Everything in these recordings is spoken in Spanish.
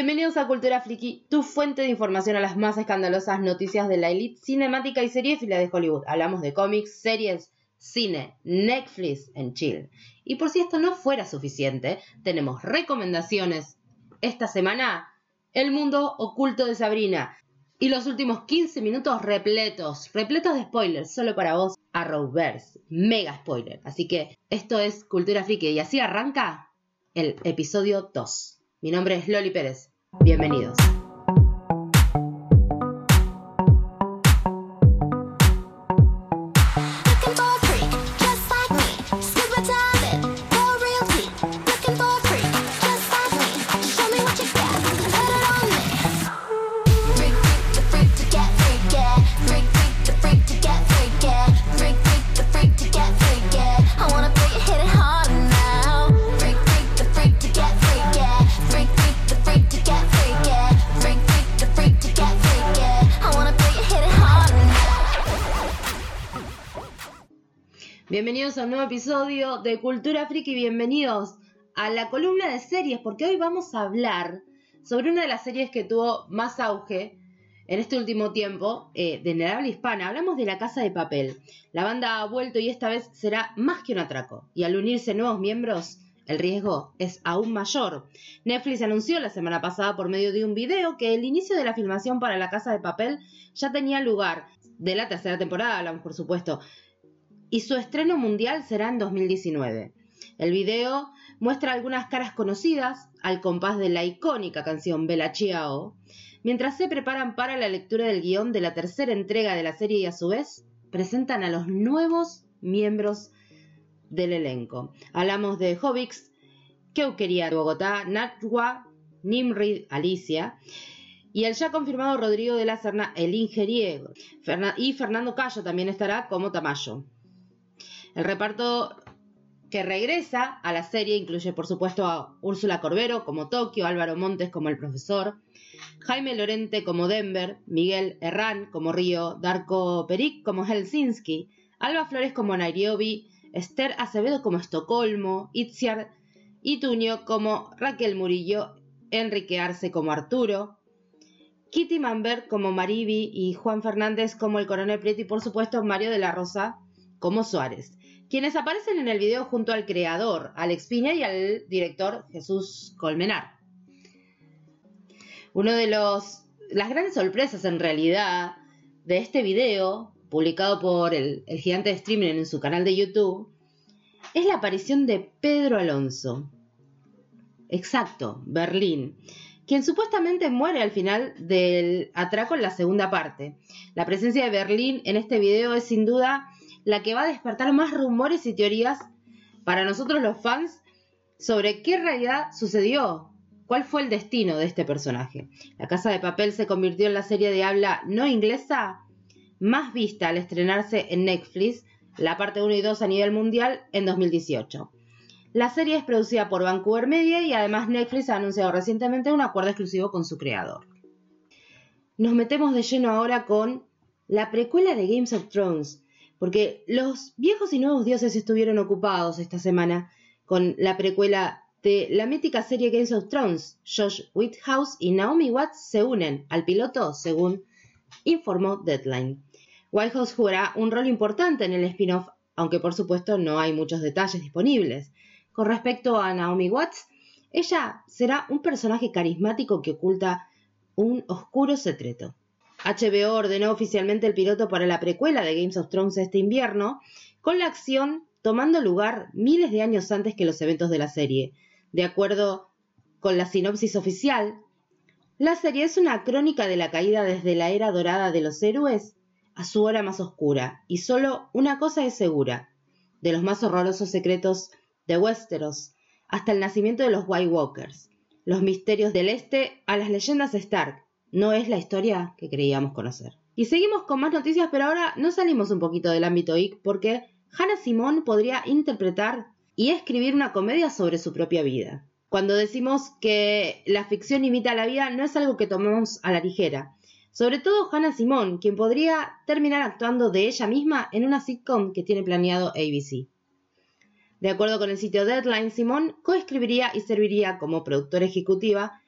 Bienvenidos a Cultura Friki, tu fuente de información a las más escandalosas noticias de la elite cinemática y seriéfila de Hollywood. Hablamos de cómics, series, cine, Netflix en chill. Y por si esto no fuera suficiente, tenemos recomendaciones. Esta semana, El mundo oculto de Sabrina. Y los últimos 15 minutos repletos, repletos de spoilers, solo para vos, Arrowverse. Mega spoiler. Así que esto es Cultura Friki y así arranca el episodio 2. Mi nombre es Loli Pérez. Bienvenidos. A un nuevo episodio de Cultura Friki, bienvenidos a la columna de series, porque hoy vamos a hablar sobre una de las series que tuvo más auge en este último tiempo eh, de la hispana. Hablamos de La Casa de Papel. La banda ha vuelto y esta vez será más que un atraco. Y al unirse nuevos miembros, el riesgo es aún mayor. Netflix anunció la semana pasada por medio de un video que el inicio de la filmación para La Casa de Papel ya tenía lugar. De la tercera temporada hablamos, por supuesto y su estreno mundial será en 2019. El video muestra algunas caras conocidas al compás de la icónica canción Bella Ciao, mientras se preparan para la lectura del guion de la tercera entrega de la serie y a su vez presentan a los nuevos miembros del elenco. Hablamos de Hobbix, Keukeria de Bogotá, Natwa, Nimri Alicia y el ya confirmado Rodrigo de la Serna, el ingeniero, y Fernando Cayo también estará como Tamayo. El reparto que regresa a la serie incluye, por supuesto, a Úrsula Corbero como Tokio, Álvaro Montes como el profesor, Jaime Lorente como Denver, Miguel Herrán como Río, Darko Peric como Helsinki, Alba Flores como Nairobi, Esther Acevedo como Estocolmo, Itziar Ituño como Raquel Murillo, Enrique Arce como Arturo, Kitty Manbert como Maribi y Juan Fernández como el coronel Prieto y por supuesto Mario de la Rosa como Suárez quienes aparecen en el video junto al creador Alex Piña y al director Jesús Colmenar. Uno de los las grandes sorpresas en realidad de este video, publicado por el, el gigante de streaming en su canal de YouTube, es la aparición de Pedro Alonso. Exacto, Berlín, quien supuestamente muere al final del atraco en la segunda parte. La presencia de Berlín en este video es sin duda la que va a despertar más rumores y teorías para nosotros los fans sobre qué realidad sucedió, cuál fue el destino de este personaje. La Casa de Papel se convirtió en la serie de habla no inglesa más vista al estrenarse en Netflix, la parte 1 y 2 a nivel mundial, en 2018. La serie es producida por Vancouver Media y además Netflix ha anunciado recientemente un acuerdo exclusivo con su creador. Nos metemos de lleno ahora con la precuela de Games of Thrones, porque los viejos y nuevos dioses estuvieron ocupados esta semana con la precuela de la mítica serie Games of Thrones. Josh Whithouse y Naomi Watts se unen al piloto, según informó Deadline. Whitehouse jugará un rol importante en el spin-off, aunque por supuesto no hay muchos detalles disponibles. Con respecto a Naomi Watts, ella será un personaje carismático que oculta un oscuro secreto. HBO ordenó oficialmente el piloto para la precuela de Games of Thrones este invierno, con la acción tomando lugar miles de años antes que los eventos de la serie. De acuerdo con la sinopsis oficial, la serie es una crónica de la caída desde la era dorada de los héroes a su hora más oscura, y solo una cosa es segura, de los más horrorosos secretos de Westeros hasta el nacimiento de los White Walkers, los misterios del este a las leyendas Stark, no es la historia que creíamos conocer. Y seguimos con más noticias, pero ahora no salimos un poquito del ámbito IC porque Hannah Simón podría interpretar y escribir una comedia sobre su propia vida. Cuando decimos que la ficción imita la vida, no es algo que tomemos a la ligera. Sobre todo Hannah Simón, quien podría terminar actuando de ella misma en una sitcom que tiene planeado ABC. De acuerdo con el sitio Deadline, Simón coescribiría y serviría como productora ejecutiva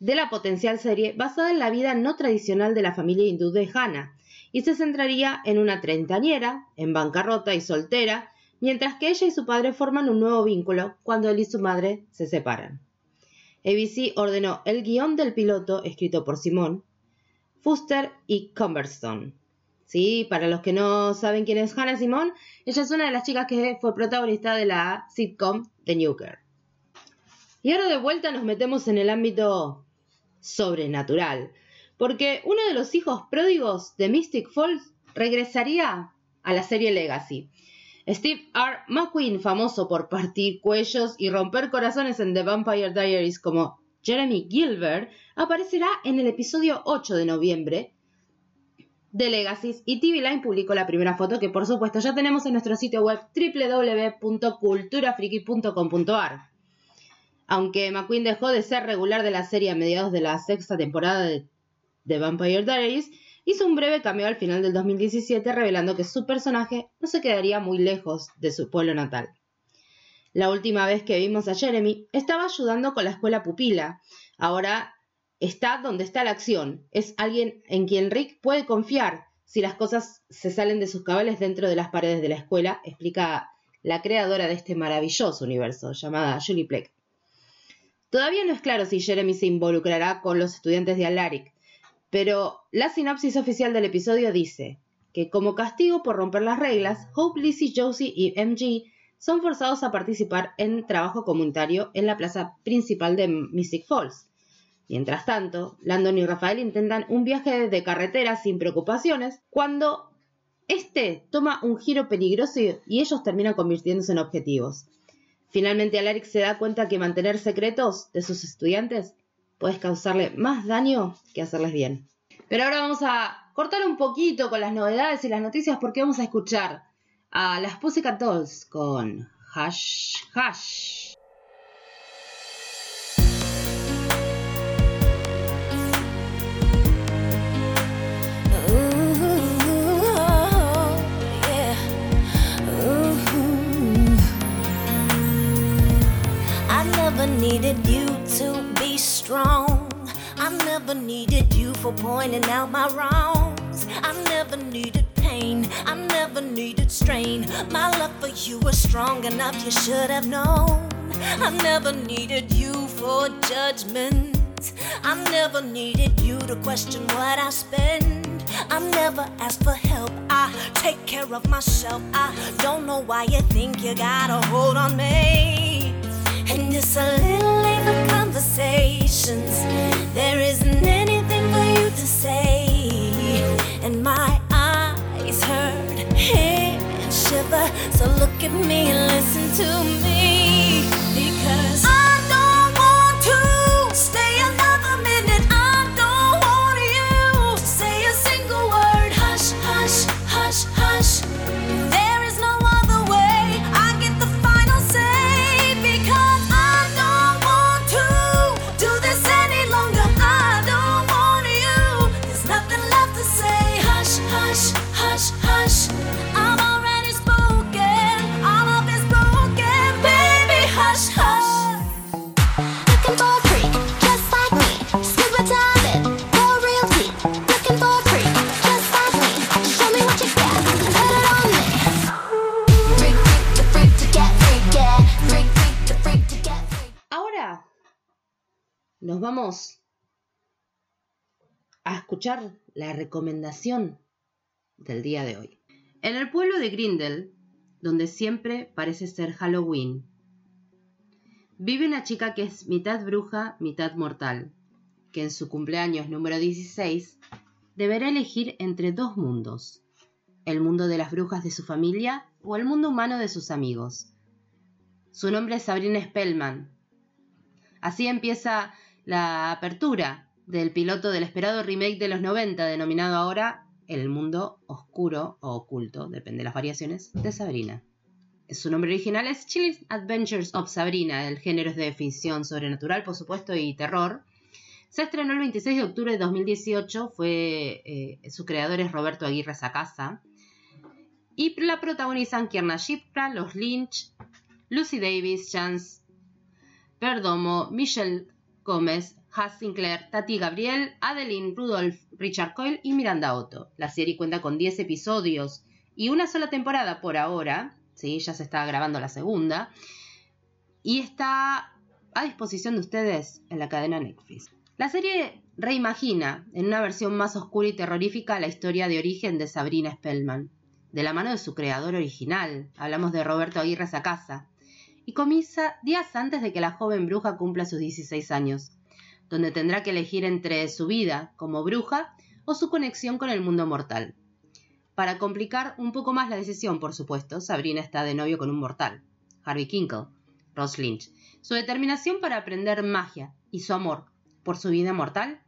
de la potencial serie basada en la vida no tradicional de la familia hindú de Hannah, y se centraría en una treintañera, en bancarrota y soltera, mientras que ella y su padre forman un nuevo vínculo cuando él y su madre se separan. ABC ordenó el guion del piloto, escrito por Simón, Fuster y Cumberstone. Sí, para los que no saben quién es Hannah Simón, ella es una de las chicas que fue protagonista de la sitcom The New Girl. Y ahora de vuelta nos metemos en el ámbito sobrenatural, porque uno de los hijos pródigos de Mystic Falls regresaría a la serie Legacy. Steve R. McQueen, famoso por partir cuellos y romper corazones en The Vampire Diaries como Jeremy Gilbert, aparecerá en el episodio 8 de noviembre de Legacy y TV Line publicó la primera foto que por supuesto ya tenemos en nuestro sitio web www.culturafriki.com.ar. Aunque McQueen dejó de ser regular de la serie a mediados de la sexta temporada de The Vampire Diaries, hizo un breve cameo al final del 2017 revelando que su personaje no se quedaría muy lejos de su pueblo natal. La última vez que vimos a Jeremy estaba ayudando con la escuela pupila. Ahora está donde está la acción. Es alguien en quien Rick puede confiar si las cosas se salen de sus cabales dentro de las paredes de la escuela, explica la creadora de este maravilloso universo, llamada Julie Pleck. Todavía no es claro si Jeremy se involucrará con los estudiantes de Alaric, pero la sinopsis oficial del episodio dice que como castigo por romper las reglas, Hope, Lizzie, Josie y MG son forzados a participar en trabajo comunitario en la plaza principal de Mystic Falls. Mientras tanto, Landon y Rafael intentan un viaje de carretera sin preocupaciones cuando este toma un giro peligroso y ellos terminan convirtiéndose en objetivos. Finalmente Alaric se da cuenta que mantener secretos de sus estudiantes puede causarle más daño que hacerles bien. Pero ahora vamos a cortar un poquito con las novedades y las noticias porque vamos a escuchar a las Pussycat Dolls con Hash Hash. Needed you to be strong. I never needed you for pointing out my wrongs. I never needed pain. I never needed strain. My love for you was strong enough, you should have known. I never needed you for judgment. I never needed you to question what I spend. I never asked for help. I take care of myself. I don't know why you think you got a hold on me. And it's a little for conversations. There isn't anything for you to say. And my eyes hurt, and shiver. So look at me and listen to me. Escuchar la recomendación del día de hoy. En el pueblo de Grindel, donde siempre parece ser Halloween, vive una chica que es mitad bruja, mitad mortal, que en su cumpleaños número 16 deberá elegir entre dos mundos, el mundo de las brujas de su familia o el mundo humano de sus amigos. Su nombre es Sabrina Spellman. Así empieza la apertura del piloto del esperado remake de los 90, denominado ahora El mundo oscuro o oculto, depende de las variaciones, de Sabrina. Su nombre original es Chilling Adventures of Sabrina, el género es de ficción sobrenatural, por supuesto, y terror. Se estrenó el 26 de octubre de 2018, fue, eh, su creador es Roberto Aguirre Sacasa, y la protagonizan Kierna Shipra, Los Lynch, Lucy Davis, Chance Perdomo, Michelle Gómez, Haz Sinclair, Tati Gabriel, Adeline Rudolph, Richard Coyle y Miranda Otto. La serie cuenta con 10 episodios y una sola temporada por ahora, ¿sí? ya se está grabando la segunda, y está a disposición de ustedes en la cadena Netflix. La serie reimagina, en una versión más oscura y terrorífica, la historia de origen de Sabrina Spellman, de la mano de su creador original, hablamos de Roberto Aguirre Sacasa, y comienza días antes de que la joven bruja cumpla sus 16 años donde tendrá que elegir entre su vida como bruja o su conexión con el mundo mortal. Para complicar un poco más la decisión, por supuesto, Sabrina está de novio con un mortal, Harvey Kinkle, Ross Lynch. Su determinación para aprender magia y su amor por su vida mortal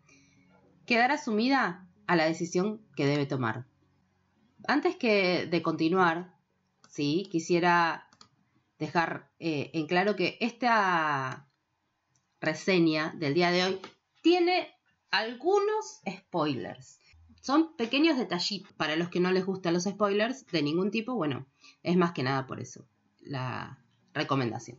quedará sumida a la decisión que debe tomar. Antes que de continuar, sí, quisiera dejar eh, en claro que esta reseña del día de hoy tiene algunos spoilers. Son pequeños detallitos para los que no les gustan los spoilers de ningún tipo. Bueno, es más que nada por eso la recomendación.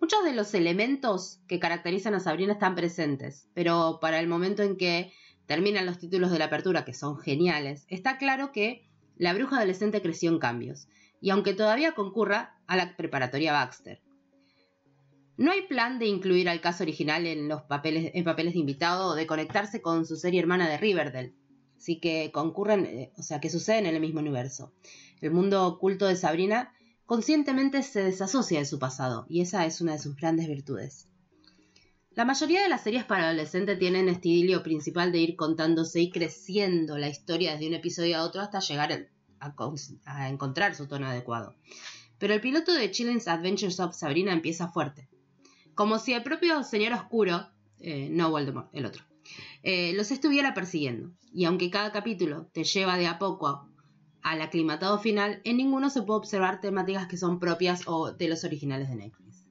Muchos de los elementos que caracterizan a Sabrina están presentes, pero para el momento en que terminan los títulos de la apertura, que son geniales, está claro que la bruja adolescente creció en cambios, y aunque todavía concurra a la preparatoria Baxter. No hay plan de incluir al caso original en los papeles, en papeles de invitado o de conectarse con su serie hermana de Riverdale. Así que concurren, eh, o sea, que suceden en el mismo universo. El mundo oculto de Sabrina conscientemente se desasocia de su pasado, y esa es una de sus grandes virtudes. La mayoría de las series para adolescentes tienen este idilio principal de ir contándose y creciendo la historia desde un episodio a otro hasta llegar a, a encontrar su tono adecuado. Pero el piloto de Children's Adventures of Sabrina empieza fuerte, como si el propio Señor Oscuro, eh, no Voldemort, el otro, eh, los estuviera persiguiendo. Y aunque cada capítulo te lleva de a poco al aclimatado final, en ninguno se puede observar temáticas que son propias o de los originales de Netflix.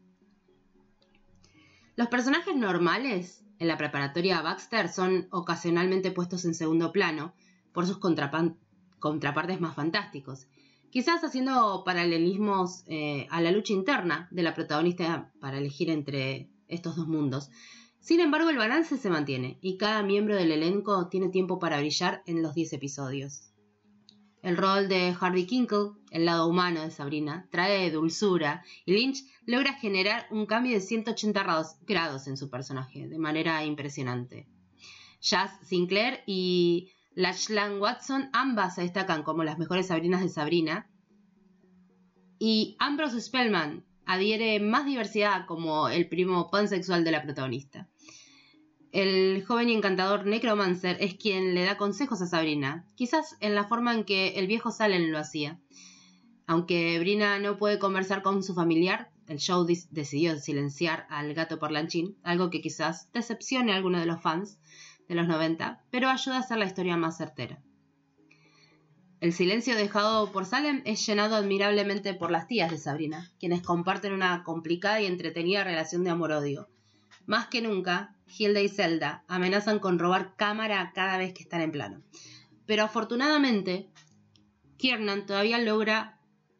Los personajes normales en la preparatoria Baxter son ocasionalmente puestos en segundo plano por sus contrapartes más fantásticos quizás haciendo paralelismos eh, a la lucha interna de la protagonista para elegir entre estos dos mundos. Sin embargo, el balance se mantiene y cada miembro del elenco tiene tiempo para brillar en los 10 episodios. El rol de Harvey Kinkle, el lado humano de Sabrina, trae dulzura y Lynch logra generar un cambio de 180 grados en su personaje de manera impresionante. Jazz Sinclair y Lachlan Watson, ambas se destacan como las mejores Sabrinas de Sabrina. Y Ambrose Spellman adhiere más diversidad como el primo pansexual de la protagonista. El joven y encantador Necromancer es quien le da consejos a Sabrina, quizás en la forma en que el viejo Salem lo hacía. Aunque Brina no puede conversar con su familiar, el show decidió silenciar al gato parlanchín, algo que quizás decepcione a alguno de los fans, de los 90, pero ayuda a hacer la historia más certera. El silencio dejado por Salem es llenado admirablemente por las tías de Sabrina, quienes comparten una complicada y entretenida relación de amor-odio. Más que nunca, Hilda y Zelda amenazan con robar cámara cada vez que están en plano. Pero afortunadamente, Kiernan todavía logra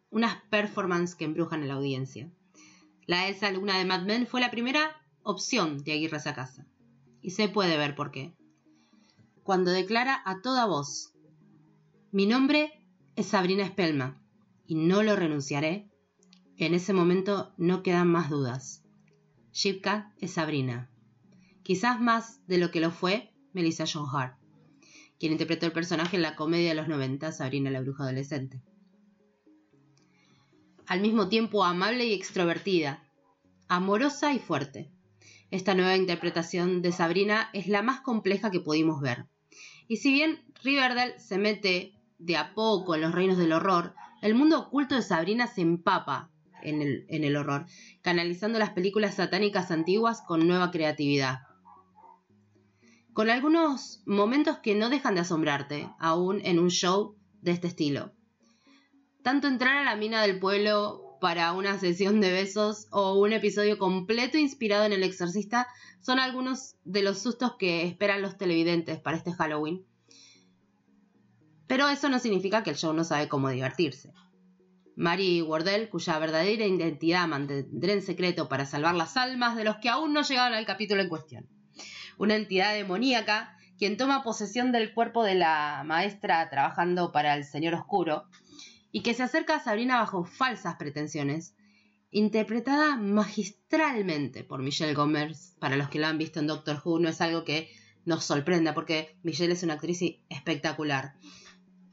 unas performances que embrujan a la audiencia. La Elsa Luna de Mad Men fue la primera opción de Aguirre casa Y se puede ver por qué cuando declara a toda voz, mi nombre es Sabrina Spelma y no lo renunciaré, en ese momento no quedan más dudas. Shipka es Sabrina, quizás más de lo que lo fue Melissa John Hart, quien interpretó el personaje en la comedia de los 90, Sabrina la bruja adolescente. Al mismo tiempo amable y extrovertida, amorosa y fuerte. Esta nueva interpretación de Sabrina es la más compleja que pudimos ver. Y si bien Riverdale se mete de a poco en los reinos del horror, el mundo oculto de Sabrina se empapa en el, horror, canalizando las películas satánicas antiguas con nueva creatividad. Con algunos momentos que no dejan de asombrarte, aún en un show de este estilo. Tanto entrar a la mina del pueblo para una sesión de besos o un episodio completo inspirado en El Exorcista son algunos de los sustos que esperan los televidentes para este Halloween. Pero eso no significa que el show no sabe cómo divertirse. Mary Wardell, cuya verdadera identidad mantendrá en secreto para salvar las almas de los que aún no llegaron al capítulo en cuestión. una entidad demoníaca, quien toma posesión del cuerpo de la maestra trabajando para el Señor Oscuro, y que se acerca a Sabrina bajo falsas pretensiones, interpretada magistralmente por Michelle Gomez. Para los que la han visto en Doctor Who, no es algo que nos sorprenda, porque Michelle es una actriz espectacular.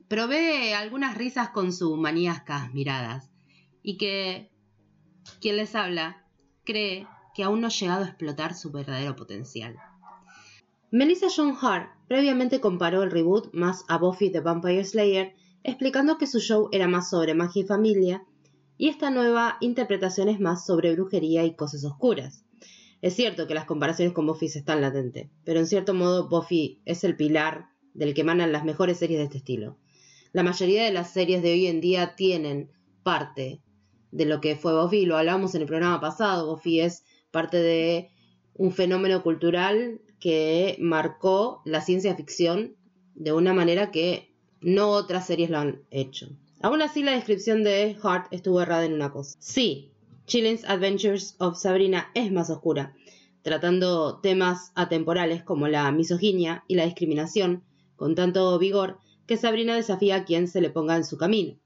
Provee algunas risas con sus maníacas miradas, y que quien les habla cree que aún no ha llegado a explotar su verdadero potencial. Melissa John Hart previamente comparó el reboot más a Buffy the Vampire Slayer, explicando que su show era más sobre magia y familia, y esta nueva interpretación es más sobre brujería y cosas oscuras. Es cierto que las comparaciones con Buffy están latentes, pero en cierto modo Buffy es el pilar del que emanan las mejores series de este estilo. La mayoría de las series de hoy en día tienen parte de lo que fue Buffy, lo hablamos en el programa pasado, Buffy es parte de un fenómeno cultural que marcó la ciencia ficción de una manera que no otras series lo han hecho. Aún así, la descripción de Hart estuvo errada en una cosa. Sí, Chillin's Adventures of Sabrina es más oscura, tratando temas atemporales como la misoginia y la discriminación con tanto vigor que Sabrina desafía a quien se le ponga en su camino.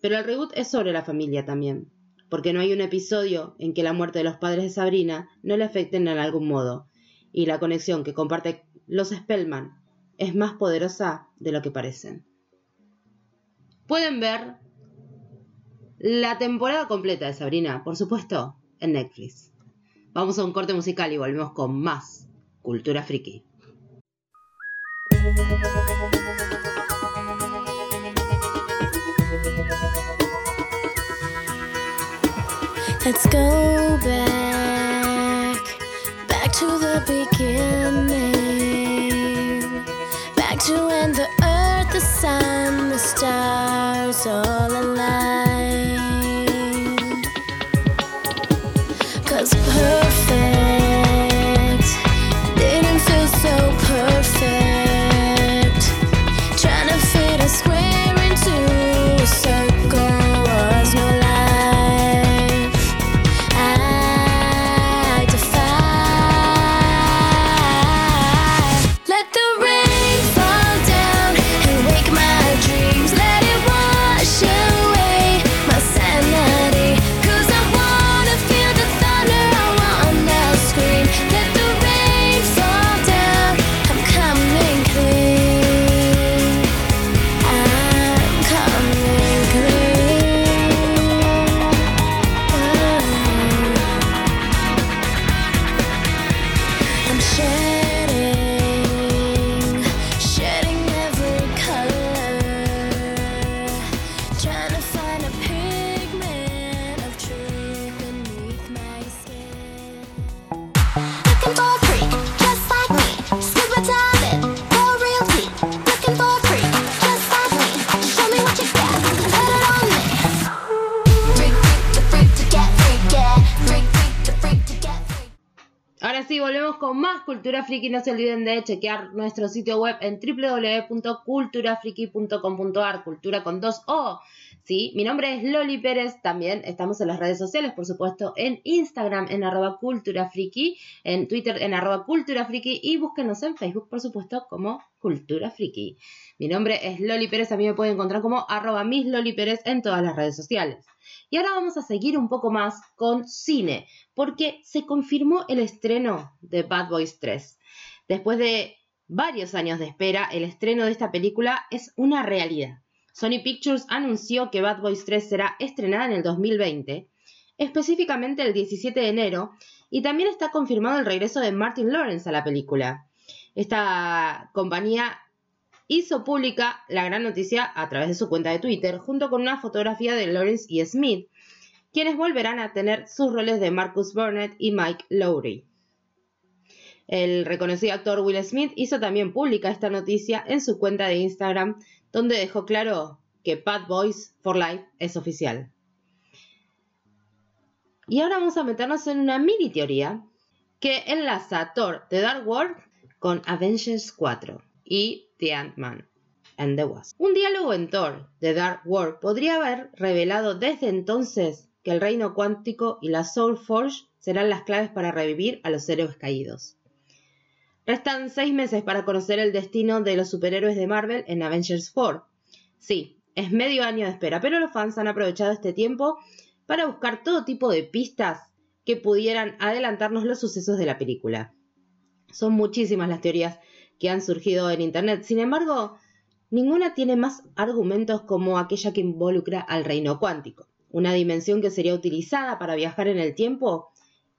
Pero el reboot es sobre la familia también, porque no hay un episodio en que la muerte de los padres de Sabrina no le afecten en algún modo, y la conexión que comparte los Spellman es más poderosa de lo que parecen. Pueden ver la temporada completa de Sabrina, por supuesto, en Netflix. Vamos a un corte musical y volvemos con más cultura friki. Let's go back, to the stars all aligned. I'm. Cultura Friki. No se olviden de chequear nuestro sitio web en www.culturafriki.com.ar, cultura con dos O. Sí, mi nombre es Loli Pérez. También estamos en las redes sociales, por supuesto, en Instagram en arroba Cultura Friki, en Twitter en arroba Cultura Friki y búsquenos en Facebook, por supuesto, como Cultura Friki. Mi nombre es Loli Pérez. A mí me pueden encontrar como arroba Miss Loli Pérez en todas las redes sociales. Y ahora vamos a seguir un poco más con cine, porque se confirmó el estreno de Bad Boys 3. Después de varios años de espera, el estreno de esta película es una realidad. Sony Pictures anunció que Bad Boys 3 será estrenada en el 2020, específicamente el 17 de enero, y también está confirmado el regreso de Martin Lawrence a la película. Esta compañía hizo pública la gran noticia a través de su cuenta de Twitter, junto con una fotografía de Lawrence y Smith, quienes volverán a tener sus roles de Marcus Burnett y Mike Lowry. El reconocido actor Will Smith hizo también pública esta noticia en su cuenta de Instagram, donde dejó claro que Bad Boys for Life es oficial. Y ahora vamos a meternos en una mini teoría que enlaza Thor The Dark World con Avengers 4 y The Ant-Man and the Wasp. Un diálogo en Thor The Dark World podría haber revelado desde entonces que el reino cuántico y la Soul Forge serán las claves para revivir a los héroes caídos. Restan seis meses para conocer el destino de los superhéroes de Marvel en Avengers 4. Sí, es medio año de espera, pero los fans han aprovechado este tiempo para buscar todo tipo de pistas que pudieran adelantarnos los sucesos de la película. Son muchísimas las teorías que han surgido en Internet, sin embargo, ninguna tiene más argumentos como aquella que involucra al reino cuántico, una dimensión que sería utilizada para viajar en el tiempo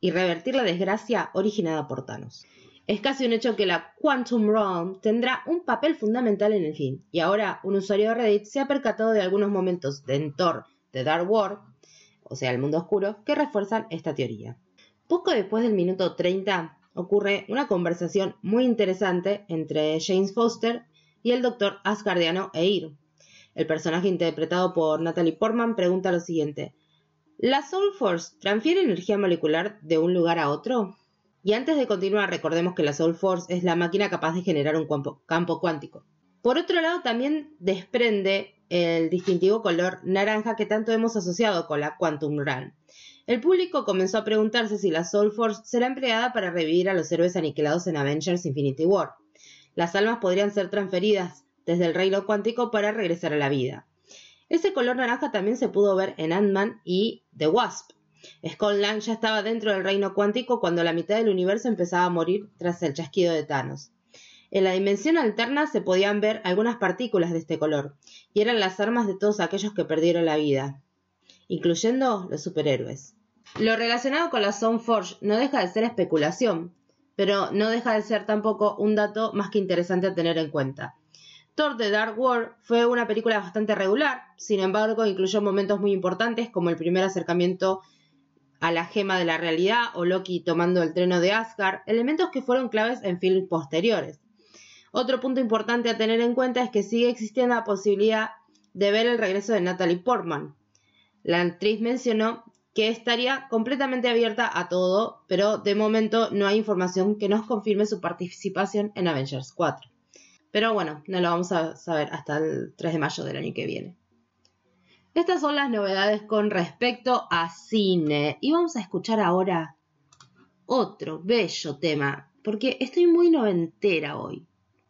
y revertir la desgracia originada por Thanos. Es casi un hecho que la Quantum Realm tendrá un papel fundamental en el film, y ahora un usuario de Reddit se ha percatado de algunos momentos de Thor de Dark World, o sea, el mundo oscuro, que refuerzan esta teoría. Poco después del minuto 30 ocurre una conversación muy interesante entre James Foster y el doctor Asgardiano Eir. El personaje interpretado por Natalie Portman pregunta lo siguiente: ¿La Soul Force transfiere energía molecular de un lugar a otro? Y antes de continuar, recordemos que la Soul Force es la máquina capaz de generar un campo, cuántico. Por otro lado, también desprende el distintivo color naranja que tanto hemos asociado con la Quantum Realm. El público comenzó a preguntarse si la Soul Force será empleada para revivir a los héroes aniquilados en Avengers Infinity War. Las almas podrían ser transferidas desde el reino cuántico para regresar a la vida. Ese color naranja también se pudo ver en Ant-Man y The Wasp, Skull Lang ya estaba dentro del reino cuántico cuando la mitad del universo empezaba a morir tras el chasquido de Thanos. En la dimensión alterna se podían ver algunas partículas de este color, y eran las armas de todos aquellos que perdieron la vida, incluyendo los superhéroes. Lo relacionado con la Forge no deja de ser especulación, pero no deja de ser tampoco un dato más que interesante a tener en cuenta. Thor The Dark World fue una película bastante regular, sin embargo incluyó momentos muy importantes como el primer acercamiento a la gema de la realidad o Loki tomando el treno de Asgard, elementos que fueron claves en films posteriores. Otro punto importante a tener en cuenta es que sigue existiendo la posibilidad de ver el regreso de Natalie Portman. La actriz mencionó que estaría completamente abierta a todo, pero de momento no hay información que nos confirme su participación en Avengers 4. Pero bueno, no lo vamos a saber hasta el 3 de mayo del año que viene. Estas son las novedades con respecto a cine. Y vamos a escuchar ahora otro bello tema, porque estoy muy noventera hoy.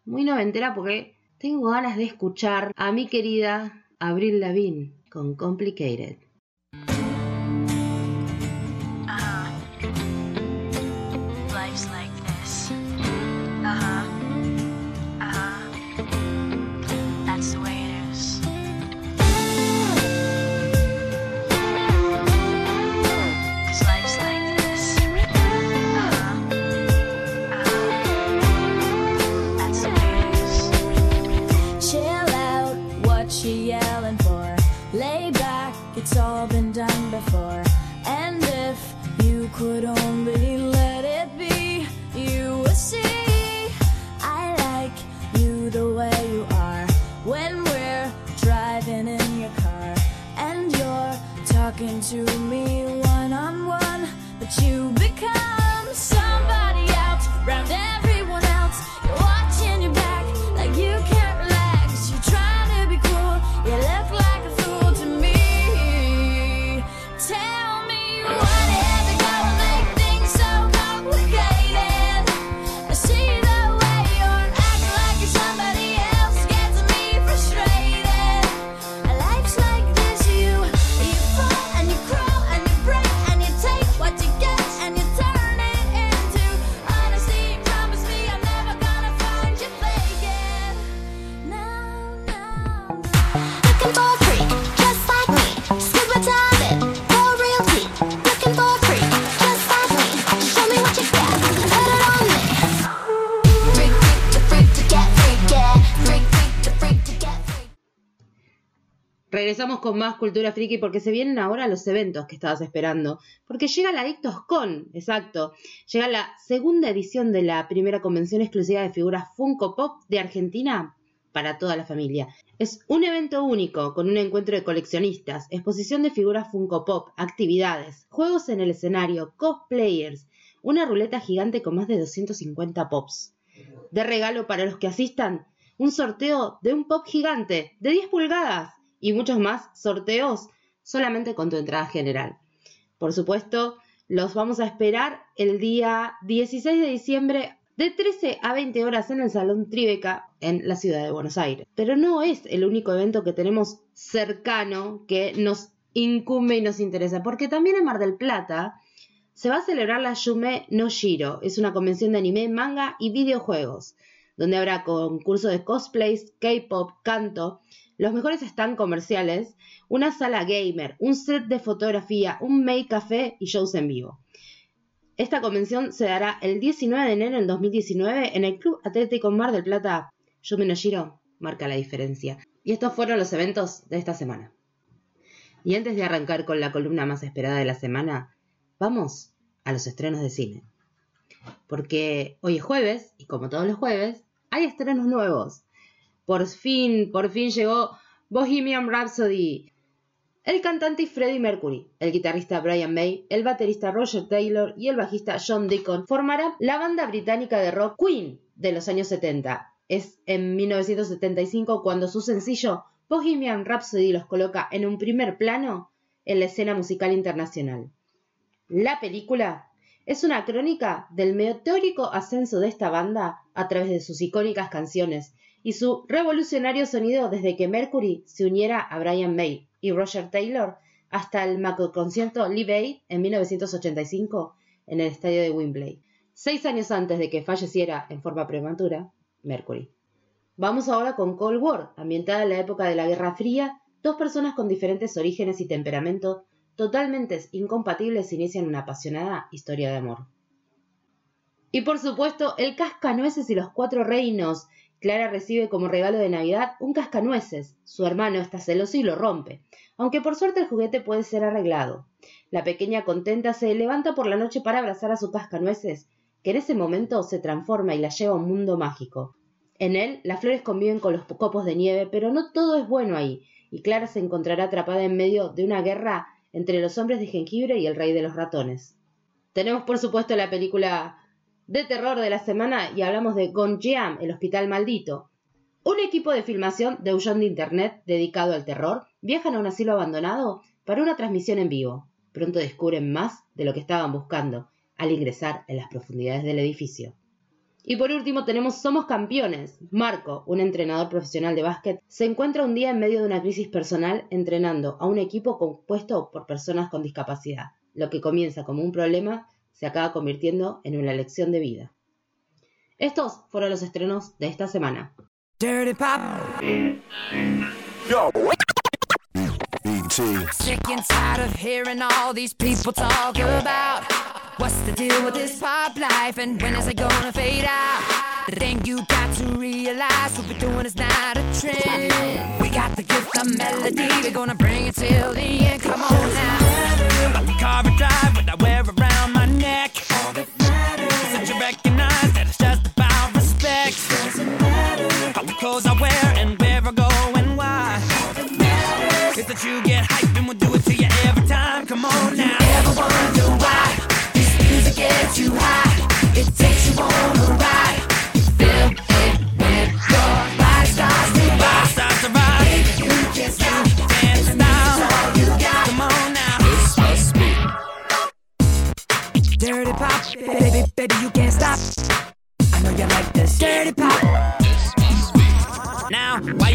Muy noventera porque tengo ganas de escuchar a mi querida Abril Lavigne con Complicated. put on con más cultura friki porque se vienen ahora los eventos que estabas esperando. Porque llega la Adictos Con, exacto. Llega la segunda edición de la primera convención exclusiva de figuras Funko Pop de Argentina para toda la familia. Es un evento único con un encuentro de coleccionistas, exposición de figuras Funko Pop, actividades, juegos en el escenario, cosplayers, una ruleta gigante con más de 250 pops. De regalo para los que asistan, un sorteo de un pop gigante de 10 pulgadas y muchos más sorteos solamente con tu entrada general. Por supuesto, los vamos a esperar el día 16 de diciembre de 13 a 20 horas en el Salón Tribeca en la ciudad de Buenos Aires. Pero no es el único evento que tenemos cercano que nos incumbe y nos interesa, porque también en Mar del Plata se va a celebrar la Yume no Shiro. Es una convención de anime, manga y videojuegos, donde habrá concursos de cosplays, K-pop, canto, los mejores stands comerciales, una sala gamer, un set de fotografía, un make café y shows en vivo. Esta convención se dará el 19 de enero del 2019 en el Club Atlético Mar del Plata. Yume no Shiro marca la diferencia. Y estos fueron los eventos de esta semana. Y antes de arrancar con la columna más esperada de la semana, vamos a los estrenos de cine. Porque hoy es jueves, y como todos los jueves, hay estrenos nuevos. Por fin, por fin llegó Bohemian Rhapsody. El cantante Freddie Mercury, el guitarrista Brian May, el baterista Roger Taylor y el bajista John Deacon formarán la banda británica de rock Queen de los años 70. Es en 1975 cuando su sencillo Bohemian Rhapsody los coloca en un primer plano en la escena musical internacional. La película es una crónica del meteórico ascenso de esta banda a través de sus icónicas canciones y su revolucionario sonido desde que Mercury se uniera a Brian May y Roger Taylor hasta el macroconcierto Live Aid en 1985 en el estadio de Wembley, seis años antes de que falleciera en forma prematura Mercury. Vamos ahora con Cold War, ambientada en la época de la Guerra Fría, dos personas con diferentes orígenes y temperamento totalmente incompatibles inician una apasionada historia de amor. Y por supuesto, el cascanueces y los cuatro reinos. Clara recibe como regalo de Navidad un cascanueces. Su hermano está celoso y lo rompe, aunque por suerte el juguete puede ser arreglado. La pequeña contenta se levanta por la noche para abrazar a su cascanueces, que en ese momento se transforma y la lleva a un mundo mágico. En él, las flores conviven con los copos de nieve, pero no todo es bueno ahí, y Clara se encontrará atrapada en medio de una guerra entre los hombres de jengibre y el rey de los ratones. Tenemos por supuesto la película de terror de la semana y hablamos de Gonjiam, el hospital maldito. Un equipo de filmación de Hullón de Internet dedicado al terror viajan a un asilo abandonado para una transmisión en vivo. Pronto descubren más de lo que estaban buscando al ingresar en las profundidades del edificio. Y por último tenemos Somos Campeones. Marco, un entrenador profesional de básquet, se encuentra un día en medio de una crisis personal entrenando a un equipo compuesto por personas con discapacidad. Lo que comienza como un problema se acaba convirtiendo en una lección de vida. Estos fueron los estrenos de esta semana. Dirty Pop. Yo. Sick and tired of hearing all these people talk about what's the deal with this pop life and when is it gonna fade out. The thing you got to realize what we're doing is not a trend. We got the gift of melody, we're gonna bring it till the end. Come on now. Got the car drive, what I wear around that you get hyped and we'll do it to you every time. Come on now. Ever wonder why this music gets you high? It takes you on a ride. You feel it when your body starts to rock. Starts to. You can't stop. Dance now. all you got. Come on now. This must be dirty pop, baby, baby, you can't stop. I know you like this dirty pop.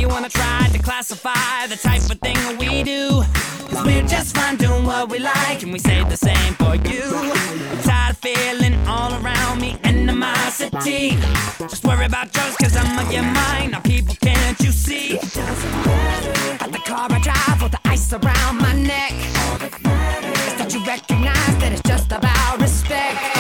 You wanna try to classify the type of thing we do? Cause we're just fine doing what we like, and we say the same for you. I'm tired of feeling all around me animosity. Just worry about drugs, cause I'm on your mind. Now, people, can't you see? Got the car I drive with the ice around my neck. That you recognize that it's just about respect.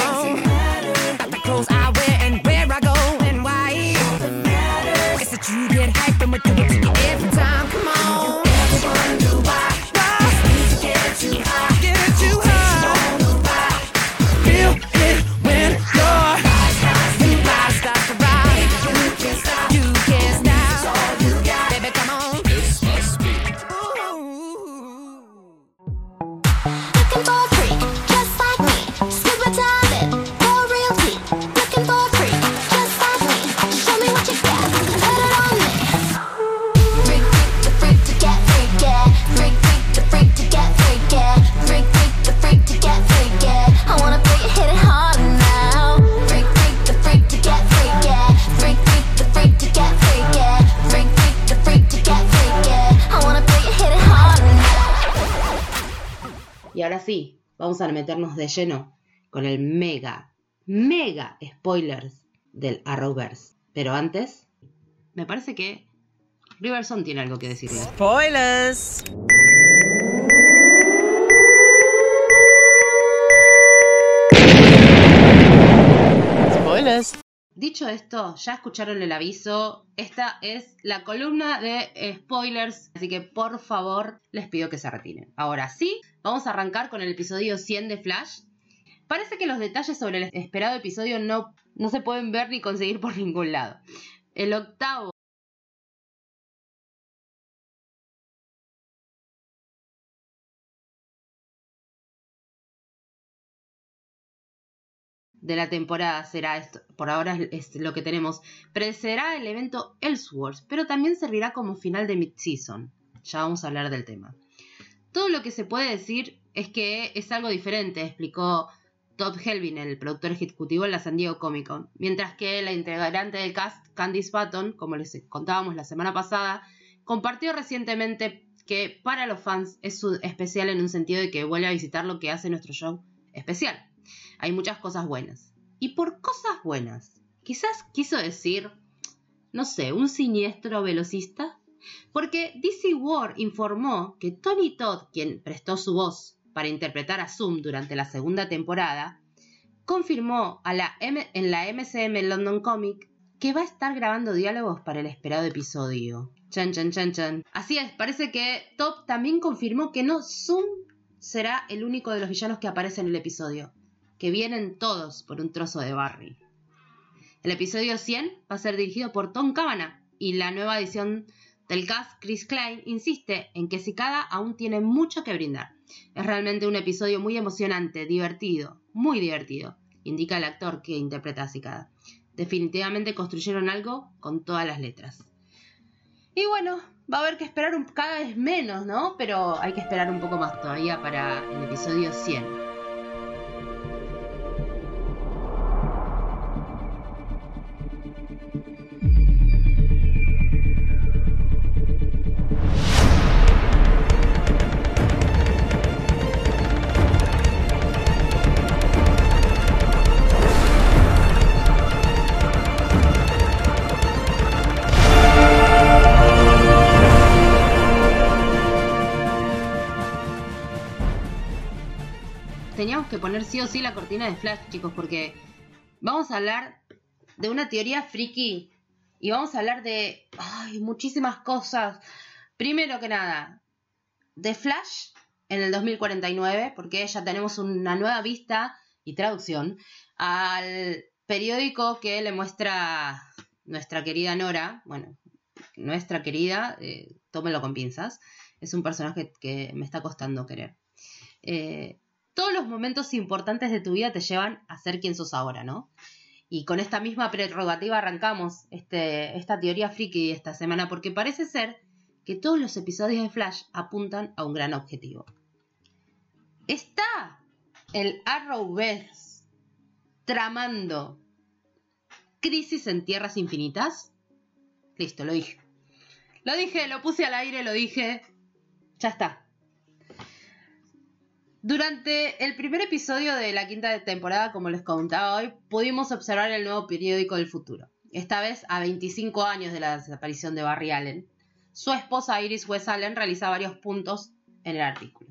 Sí, vamos a meternos de lleno con el mega, mega spoilers del Arrowverse. Pero antes, me parece que Riverson tiene algo que decirle. Spoilers. Spoilers. Dicho esto, ya escucharon el aviso. Esta es la columna de spoilers, así que por favor les pido que se retiren. Ahora sí, vamos a arrancar con el episodio 100 de Flash. Parece que los detalles sobre el esperado episodio no, no se pueden ver ni conseguir por ningún lado. El octavo de la temporada será esto, por ahora es, lo que tenemos, precederá el evento Elseworlds, pero también servirá como final de mid-season. Ya vamos a hablar del tema. Todo lo que se puede decir es que es algo diferente, explicó Todd Helvin, el productor ejecutivo en la San Diego Comic Con, mientras que la integrante del cast, Candice Button, como les contábamos la semana pasada, compartió recientemente que para los fans es especial en un sentido de que vuelve a visitar lo que hace nuestro show especial hay muchas cosas buenas. Y por cosas buenas, quizás quiso decir, no sé, un siniestro velocista. Porque DC War informó que Tony Todd, quien prestó su voz para interpretar a Zoom durante la segunda temporada, confirmó a la M- en la MCM London Comic que va a estar grabando diálogos para el esperado episodio. Chan, chan, chan, chan. Así es, parece que Todd también confirmó que no Zoom será el único de los villanos que aparece en el episodio que vienen todos por un trozo de Barry. El episodio 100 va a ser dirigido por Tom Cavanagh y la nueva edición del cast, Chris Klein, insiste en que Cicada aún tiene mucho que brindar. Es realmente un episodio muy emocionante, divertido, muy divertido, indica el actor que interpreta a Cicada. Definitivamente construyeron algo con todas las letras. Y bueno, va a haber que esperar un, cada vez menos, ¿no? Pero hay que esperar un poco más todavía para el episodio 100. Que poner sí o sí la cortina de Flash, chicos, porque vamos a hablar de una teoría friki y vamos a hablar de muchísimas cosas. Primero que nada, de Flash en el 2049, porque ya tenemos una nueva vista y traducción al periódico que le muestra nuestra querida Nora, bueno, nuestra querida, eh, tómelo con pinzas, es un personaje que me está costando querer. Eh, todos los momentos importantes de tu vida te llevan a ser quien sos ahora, ¿no? Y con esta misma prerrogativa arrancamos este, esta teoría friki esta semana, porque parece ser que todos los episodios de Flash apuntan a un gran objetivo. ¿Está el Arrowverse tramando crisis en tierras infinitas? Listo, lo dije. Lo dije, lo puse al aire, lo dije. Ya está. Durante el primer episodio de la quinta temporada, como les contaba hoy, pudimos observar el nuevo periódico del futuro. Esta vez a 25 años de la desaparición de Barry Allen. Su esposa Iris West Allen realiza varios puntos en el artículo.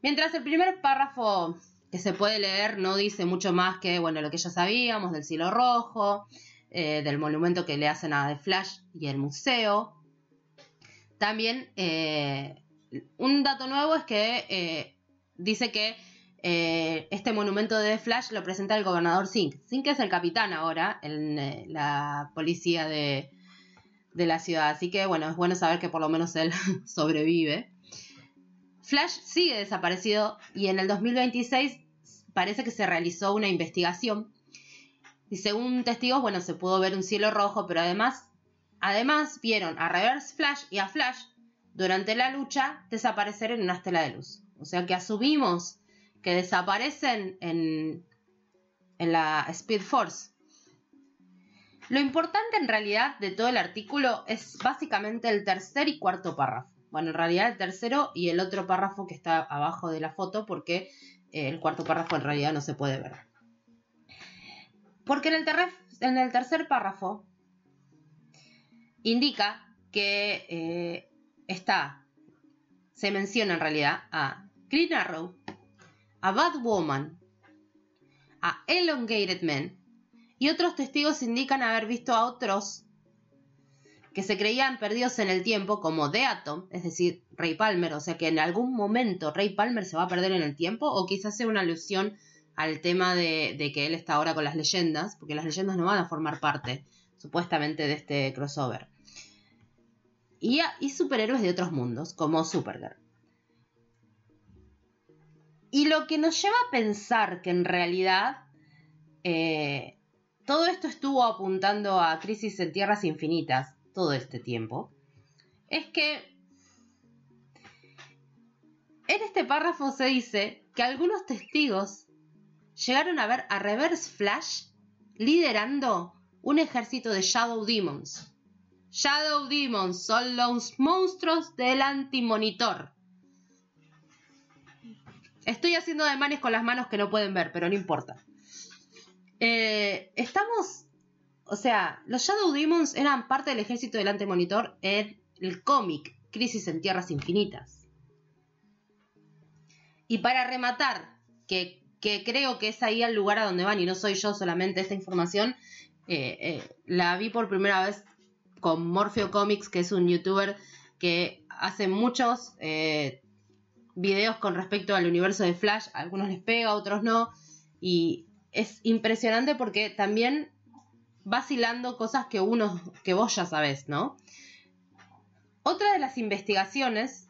Mientras el primer párrafo que se puede leer no dice mucho más que bueno lo que ya sabíamos del cielo rojo, eh, del monumento que le hacen a The Flash y el museo. También eh, un dato nuevo es que eh, dice que eh, este monumento de Flash lo presenta el gobernador Zink. Zink es el capitán ahora en eh, la policía de, de la ciudad. Así que bueno, es bueno saber que por lo menos él sobrevive. Flash sigue desaparecido y en el 2026 parece que se realizó una investigación. Y según testigos, bueno, se pudo ver un cielo rojo, pero además, además vieron a Reverse Flash y a Flash durante la lucha desaparecer en una estela de luz. O sea que asumimos que desaparecen en, en la Speed Force. Lo importante en realidad de todo el artículo es básicamente el tercer y cuarto párrafo. bueno, en realidad el tercero y el otro párrafo que está abajo de la foto porque eh, el cuarto párrafo en realidad no se puede ver. Porque en el, en el tercer párrafo indica que eh, está, se menciona en realidad a A Batwoman, a Elongated Man y otros testigos indican haber visto a otros que se creían perdidos en el tiempo, como The Atom, es decir, Ray Palmer, o sea que en algún momento Ray Palmer se va a perder en el tiempo, o quizás sea una alusión al tema de, que él está ahora con las leyendas, porque las leyendas no van a formar parte, supuestamente, de este crossover. Y, y superhéroes de otros mundos, como Supergirl. Y lo que nos lleva a pensar que en realidad eh, todo esto estuvo apuntando a Crisis en Tierras Infinitas todo este tiempo, es que en este párrafo se dice que algunos testigos llegaron a ver a Reverse Flash liderando un ejército de Shadow Demons. Shadow Demons son los monstruos del antimonitor. Estoy haciendo ademanes con las manos que no pueden ver, pero no importa. Eh, estamos o sea, los Shadow Demons eran parte del ejército del antemonitor en el cómic Crisis en Tierras Infinitas. Y para rematar, que, creo que es ahí el lugar a donde van y no soy yo solamente esta información, eh, eh, la vi por primera vez con Morpheo Comics, que es un youtuber que hace muchos videos con respecto al universo de Flash. Algunos les pega, otros no. Y es impresionante porque también vacilando cosas que uno, que vos ya sabés, ¿no? Otra de las investigaciones,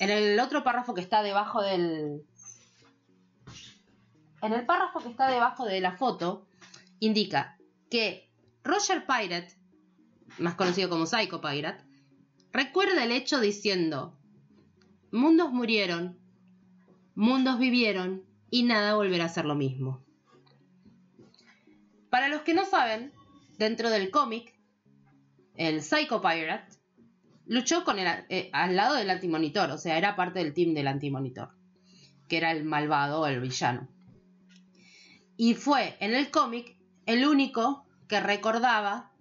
en el otro párrafo que está debajo del... En el párrafo que está debajo de la foto, indica que Roger Pirate, más conocido como Psycho Pirate, recuerda el hecho diciendo, mundos murieron, mundos vivieron y nada volverá a ser lo mismo. Para los que no saben, dentro del cómic, el Psycho Pirate luchó con el, eh, al lado del antimonitor, o sea, era parte del team del antimonitor, que era el malvado o el villano. Y fue en el cómic el único que recordaba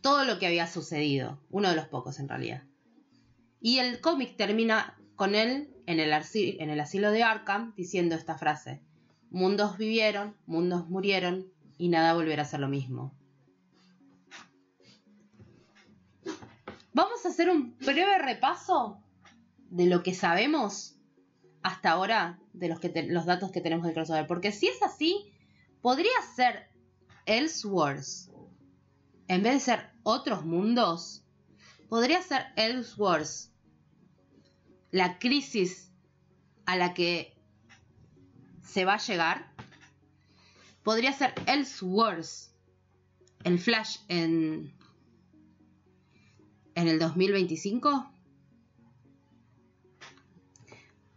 todo lo que había sucedido, uno de los pocos en realidad. Y el cómic termina con él en el, asilo de Arkham diciendo esta frase, mundos vivieron, mundos murieron y nada volverá a ser lo mismo. Vamos a hacer un breve repaso de lo que sabemos hasta ahora de los, los datos que tenemos del crossover. Porque si es así, podría ser Elseworlds. En vez de ser otros mundos, podría ser Elseworlds. La crisis a la que se va a llegar. Podría ser Elseworlds. El Flash en. en el 2025.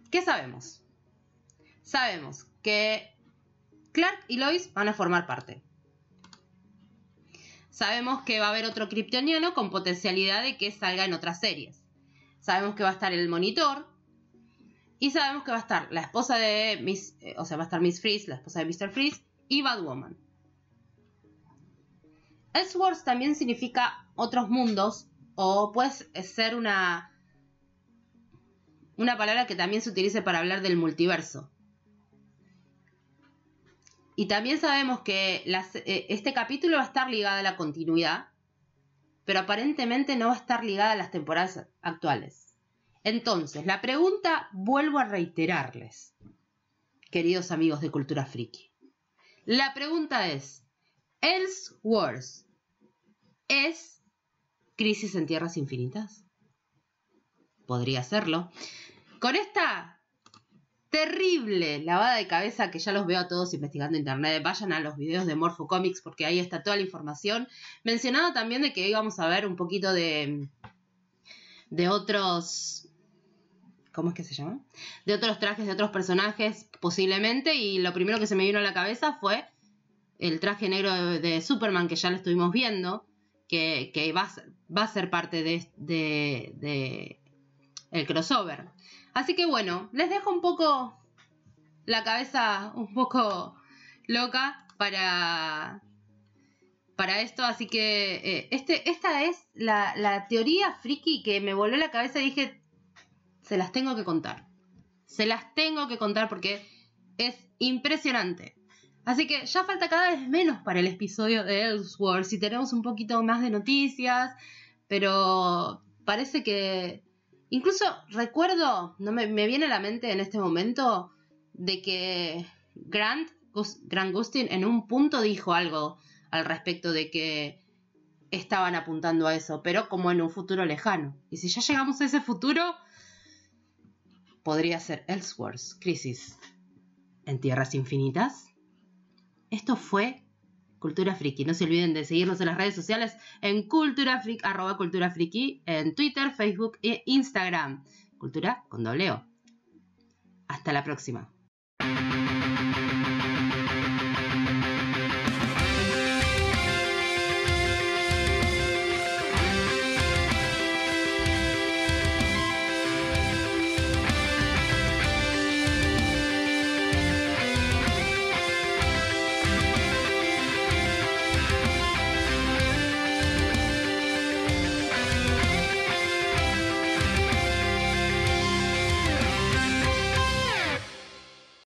¿Qué sabemos? Sabemos que Clark y Lois van a formar parte. Sabemos que va a haber otro kryptoniano con potencialidad de que salga en otras series. Sabemos que va a estar el monitor. Y sabemos que va a estar la esposa de Miss. eh, o sea, va a estar Miss Freeze, la esposa de Mr. Freeze y Batwoman. Elseworlds también significa otros mundos. O puede ser una una palabra que también se utiliza para hablar del multiverso. Y también sabemos que eh, este capítulo va a estar ligado a la continuidad, pero aparentemente no va a estar ligada a las temporadas actuales. Entonces, la pregunta vuelvo a reiterarles, queridos amigos de Cultura Friki. La pregunta es, ¿Elseworlds es Crisis en Tierras Infinitas? Podría serlo. Con esta terrible lavada de cabeza que ya los veo a todos investigando internet, vayan a los videos de Morpho Comics porque ahí está toda la información. Mencionado también de que íbamos a ver un poquito de de otros ¿cómo es que se llama? De otros trajes de otros personajes posiblemente y lo primero que se me vino a la cabeza fue el traje negro de, Superman que ya lo estuvimos viendo, que, que va a ser- va a ser parte de, de, de el crossover. Así que bueno, les dejo un poco la cabeza un poco loca para, para esto. Así que eh, este, esta es la, la teoría friki que me voló la cabeza y dije, se las tengo que contar. Se las tengo que contar porque es impresionante. Así que ya falta cada vez menos para el episodio de Ellsworth y tenemos un poquito más de noticias, pero parece que incluso recuerdo, no me, me viene a la mente en este momento de que Grant, Grant Gustin en un punto dijo algo al respecto de que estaban apuntando a eso, pero como en un futuro lejano. Y si ya llegamos a ese futuro, podría ser Ellsworth, Crisis en Tierras Infinitas. Esto fue Cultura Friki. No se olviden de seguirnos en las redes sociales en Cultura Friki, arroba Cultura Friki, en Twitter, Facebook e Instagram. Cultura con doble O. Hasta la próxima.